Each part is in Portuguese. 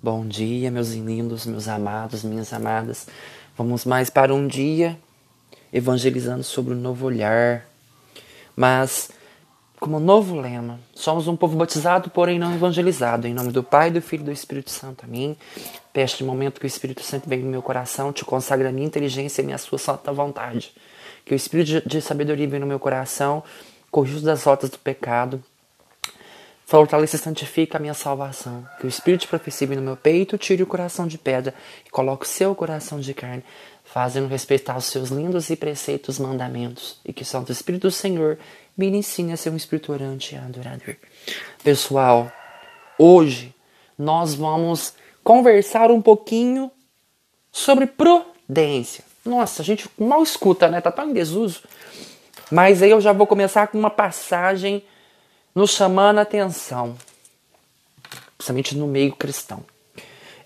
Bom dia, meus lindos, meus amados, minhas amadas. Vamos mais para um dia evangelizando sobre o novo olhar. Mas, como novo lema, somos um povo batizado, porém não evangelizado. Em nome do Pai, do Filho e do Espírito Santo. Amém. Peste momento que o Espírito Santo venha no meu coração, te consagra a minha inteligência e a minha sua santa vontade. Que o Espírito de sabedoria venha no meu coração, corrija das rotas do pecado Fortalece e santifica a minha salvação. Que o Espírito de profecia no meu peito tire o coração de pedra e coloque o seu coração de carne, fazendo respeitar os seus lindos e preceitos mandamentos. E que o Santo Espírito do Senhor me ensine a ser um espírito orante e adorador. Pessoal, hoje nós vamos conversar um pouquinho sobre prudência. Nossa, a gente mal escuta, né? Tá tão em desuso. Mas aí eu já vou começar com uma passagem nos chamando a atenção, principalmente no meio cristão.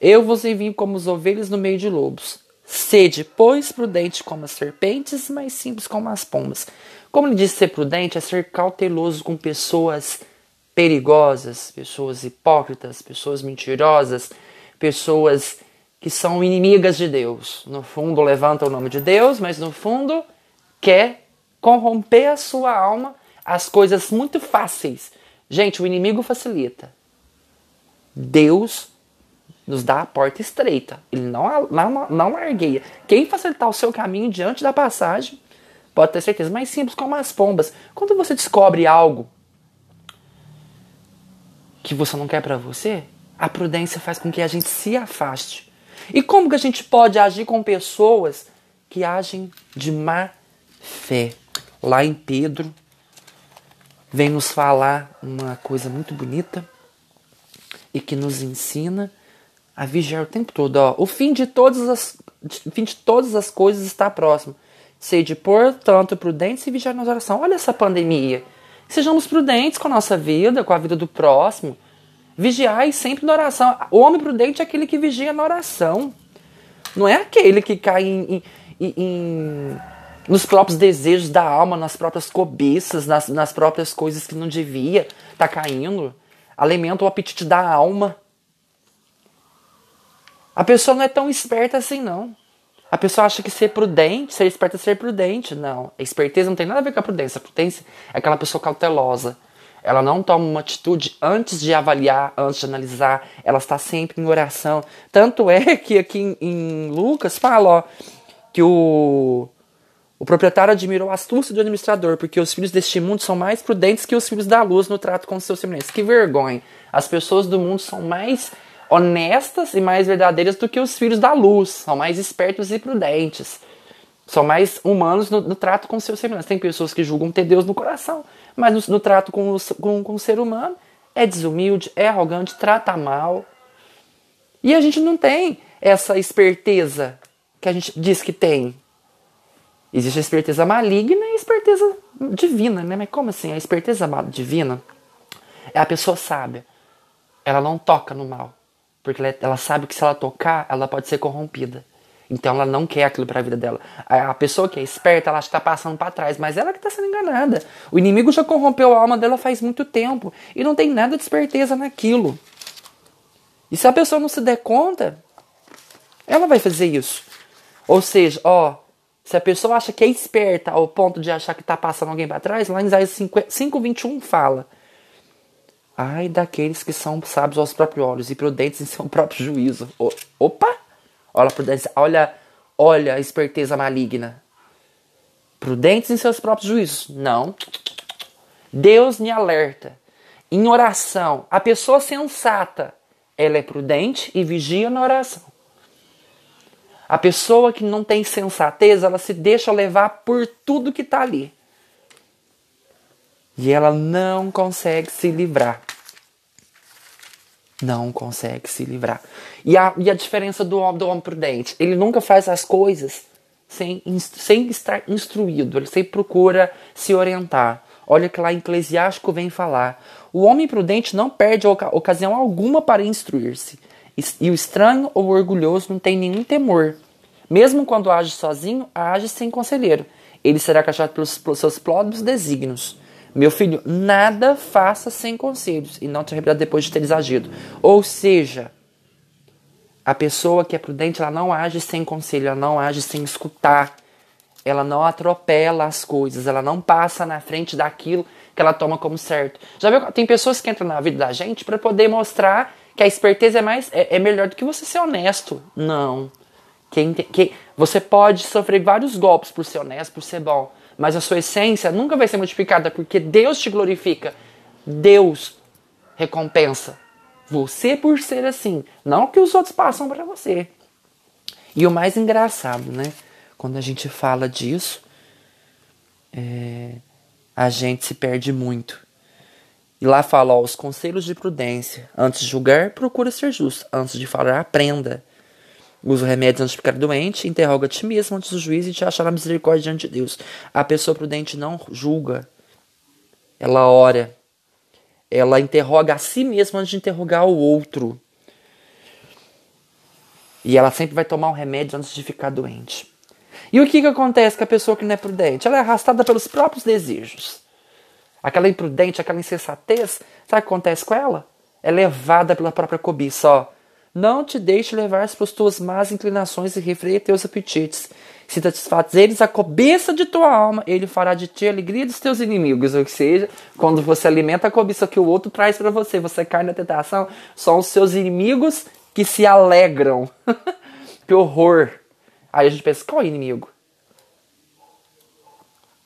Eu vos envio como as ovelhas no meio de lobos. Sede, pois, prudente como as serpentes, mas simples como as pombas. Como ele disse ser prudente, é ser cauteloso com pessoas perigosas, pessoas hipócritas, pessoas mentirosas, pessoas que são inimigas de Deus. No fundo, levanta o nome de Deus, mas no fundo quer corromper a sua alma as coisas muito fáceis. Gente, o inimigo facilita. Deus nos dá a porta estreita. Ele não, não, não largueia. Quem facilitar o seu caminho diante da passagem, pode ter certeza, mais simples como as pombas. Quando você descobre algo que você não quer para você, a prudência faz com que a gente se afaste. E como que a gente pode agir com pessoas que agem de má fé? Lá em Pedro vem nos falar uma coisa muito bonita e que nos ensina a vigiar o tempo todo. Ó, o fim de todas as, o fim de todas as coisas está próximo. Sede, portanto, prudentes e vigiar na oração. Olha essa pandemia. Sejamos prudentes com a nossa vida, com a vida do próximo. Vigiai sempre na oração. O homem prudente é aquele que vigia na oração. Não é aquele que cai em, em, em nos próprios desejos da alma, nas próprias cobiças, nas, nas próprias coisas que não devia tá caindo. Alimenta o apetite da alma. A pessoa não é tão esperta assim, não. A pessoa acha que ser prudente, ser esperta é ser prudente. Não. A esperteza não tem nada a ver com a prudência. A prudência é aquela pessoa cautelosa. Ela não toma uma atitude antes de avaliar, antes de analisar. Ela está sempre em oração. Tanto é que aqui em, em Lucas fala ó, que o, o proprietário admirou a astúcia do administrador, porque os filhos deste mundo são mais prudentes que os filhos da luz no trato com seus semelhantes. Que vergonha! As pessoas do mundo são mais honestas e mais verdadeiras do que os filhos da luz. São mais espertos e prudentes. São mais humanos no, no trato com seus semelhantes. Tem pessoas que julgam ter Deus no coração, mas no, no trato com, os, com, com o ser humano é desumilde, é arrogante, trata mal. E a gente não tem essa esperteza que a gente diz que tem. Existe a esperteza maligna e a esperteza divina, né? Mas como assim? A esperteza divina é a pessoa sábia. Ela não toca no mal. Porque ela, ela sabe que se ela tocar, ela pode ser corrompida. Então ela não quer aquilo para a vida dela. A pessoa que é esperta, ela está passando para trás, mas ela que está sendo enganada. O inimigo já corrompeu a alma dela faz muito tempo e não tem nada de esperteza naquilo. E se a pessoa não se der conta, ela vai fazer isso. Ou seja, ó, se a pessoa acha que é esperta ao ponto de achar que está passando alguém para trás, lá em Isaías 5,21 fala: Ai daqueles que são sábios aos próprios olhos e prudentes em seu próprio juízo. O, opa! Olha a prudência, olha, olha a esperteza maligna. Prudentes em seus próprios juízos. Não. Deus me alerta. Em oração, a pessoa sensata, ela é prudente e vigia na oração. A pessoa que não tem sensatez, ela se deixa levar por tudo que está ali. E ela não consegue se livrar. Não consegue se livrar. E a, e a diferença do, do homem prudente? Ele nunca faz as coisas sem, sem estar instruído. Ele sempre procura se orientar. Olha que lá Eclesiástico vem falar. O homem prudente não perde ocasião alguma para instruir-se. E o estranho ou orgulhoso não tem nenhum temor. Mesmo quando age sozinho, age sem conselheiro. Ele será cachado pelos, pelos seus próprios desígnios. Meu filho, nada faça sem conselhos e não te arrependerá depois de teres agido. Ou seja, A pessoa que é prudente, ela não age sem conselho, ela não age sem escutar. Ela não atropela as coisas, ela não passa na frente daquilo que ela toma como certo. Já viu? Tem pessoas que entram na vida da gente para poder mostrar que a esperteza é mais é, é, melhor do que você ser honesto. Não. Quem, quem, você pode sofrer vários golpes por ser honesto, por ser bom, mas a sua essência nunca vai ser modificada porque Deus te glorifica. Deus recompensa você por ser assim, não que os outros passam para você. E o mais engraçado, né? Quando a gente fala disso, é, a gente se perde muito. E lá fala, ó, os conselhos de prudência. Antes de julgar, procura ser justo. Antes de falar, aprenda. Usa remédios antes de ficar doente, interroga a ti mesmo antes do juiz e te achará misericórdia diante de Deus. A pessoa prudente não julga. Ela ora. Ela interroga a si mesma antes de interrogar o outro. E ela sempre vai tomar um remédio antes de ficar doente. E o que, que acontece com a pessoa que não é prudente? Ela é arrastada pelos próprios desejos. Aquela imprudente, aquela insensatez, sabe o que acontece com ela? É levada pela própria cobiça, ó. Não te deixe levar pelas tuas más inclinações e refreia teus apetites. Se satisfazes eles a cobiça de tua alma, ele fará de ti a alegria dos teus inimigos. Ou seja, quando você alimenta a cobiça que o outro traz para você, você cai na tentação, são os seus inimigos que se alegram. que horror! Aí a gente pensa, qual é o inimigo?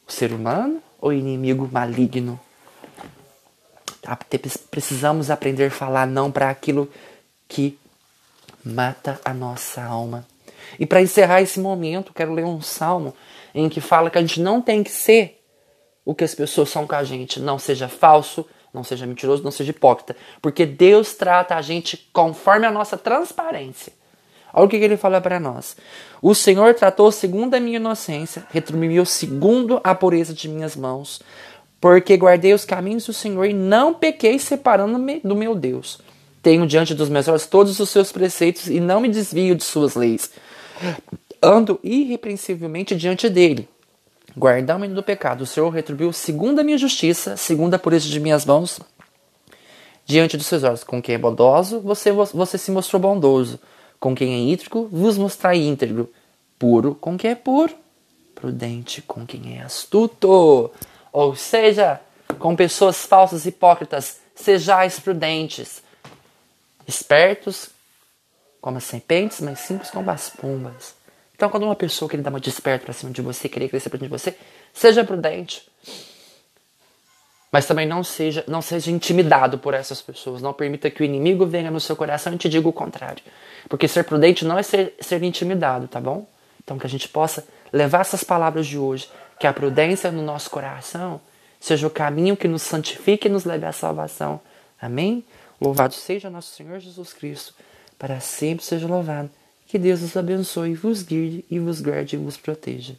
O ser humano o inimigo maligno? Tá, precisamos aprender a falar não para aquilo que mata a nossa alma. E para encerrar esse momento, quero ler um salmo em que fala que a gente não tem que ser o que as pessoas são com a gente. Não seja falso, não seja mentiroso, não seja hipócrita. Porque Deus trata a gente conforme a nossa transparência. Olha o que, ele fala para nós. O Senhor tratou segundo a minha inocência, retribuiu segundo a pureza de minhas mãos, porque guardei os caminhos do Senhor e não pequei separando-me do meu Deus. Tenho diante dos meus olhos todos os seus preceitos e não me desvio de suas leis. Ando irrepreensivelmente diante dele. Guardando-me do pecado, o Senhor retribuiu segundo a minha justiça, segundo a pureza de minhas mãos, diante dos seus olhos. Com quem é bondoso, você, você se mostrou bondoso com quem é íntegro, vos mostrai íntegro. Puro com quem é puro. Prudente com quem é astuto. Ou seja, com pessoas falsas e hipócritas, sejais prudentes. Espertos como as serpentes, mas simples como as pombas. Então, quando uma pessoa quer dar uma desperto para cima de você, querer crescer para cima de você, seja prudente. Mas também não seja, não seja intimidado por essas pessoas. Não permita que o inimigo venha no seu coração e te diga o contrário. Porque ser prudente não é ser, ser intimidado, tá bom? Então que a gente possa levar essas palavras de hoje, que a prudência no nosso coração seja o caminho que nos santifique e nos leve à salvação. Amém? Louvado seja nosso Senhor Jesus Cristo, para sempre seja louvado. Que Deus os abençoe, vos guie e vos guarde e vos proteja.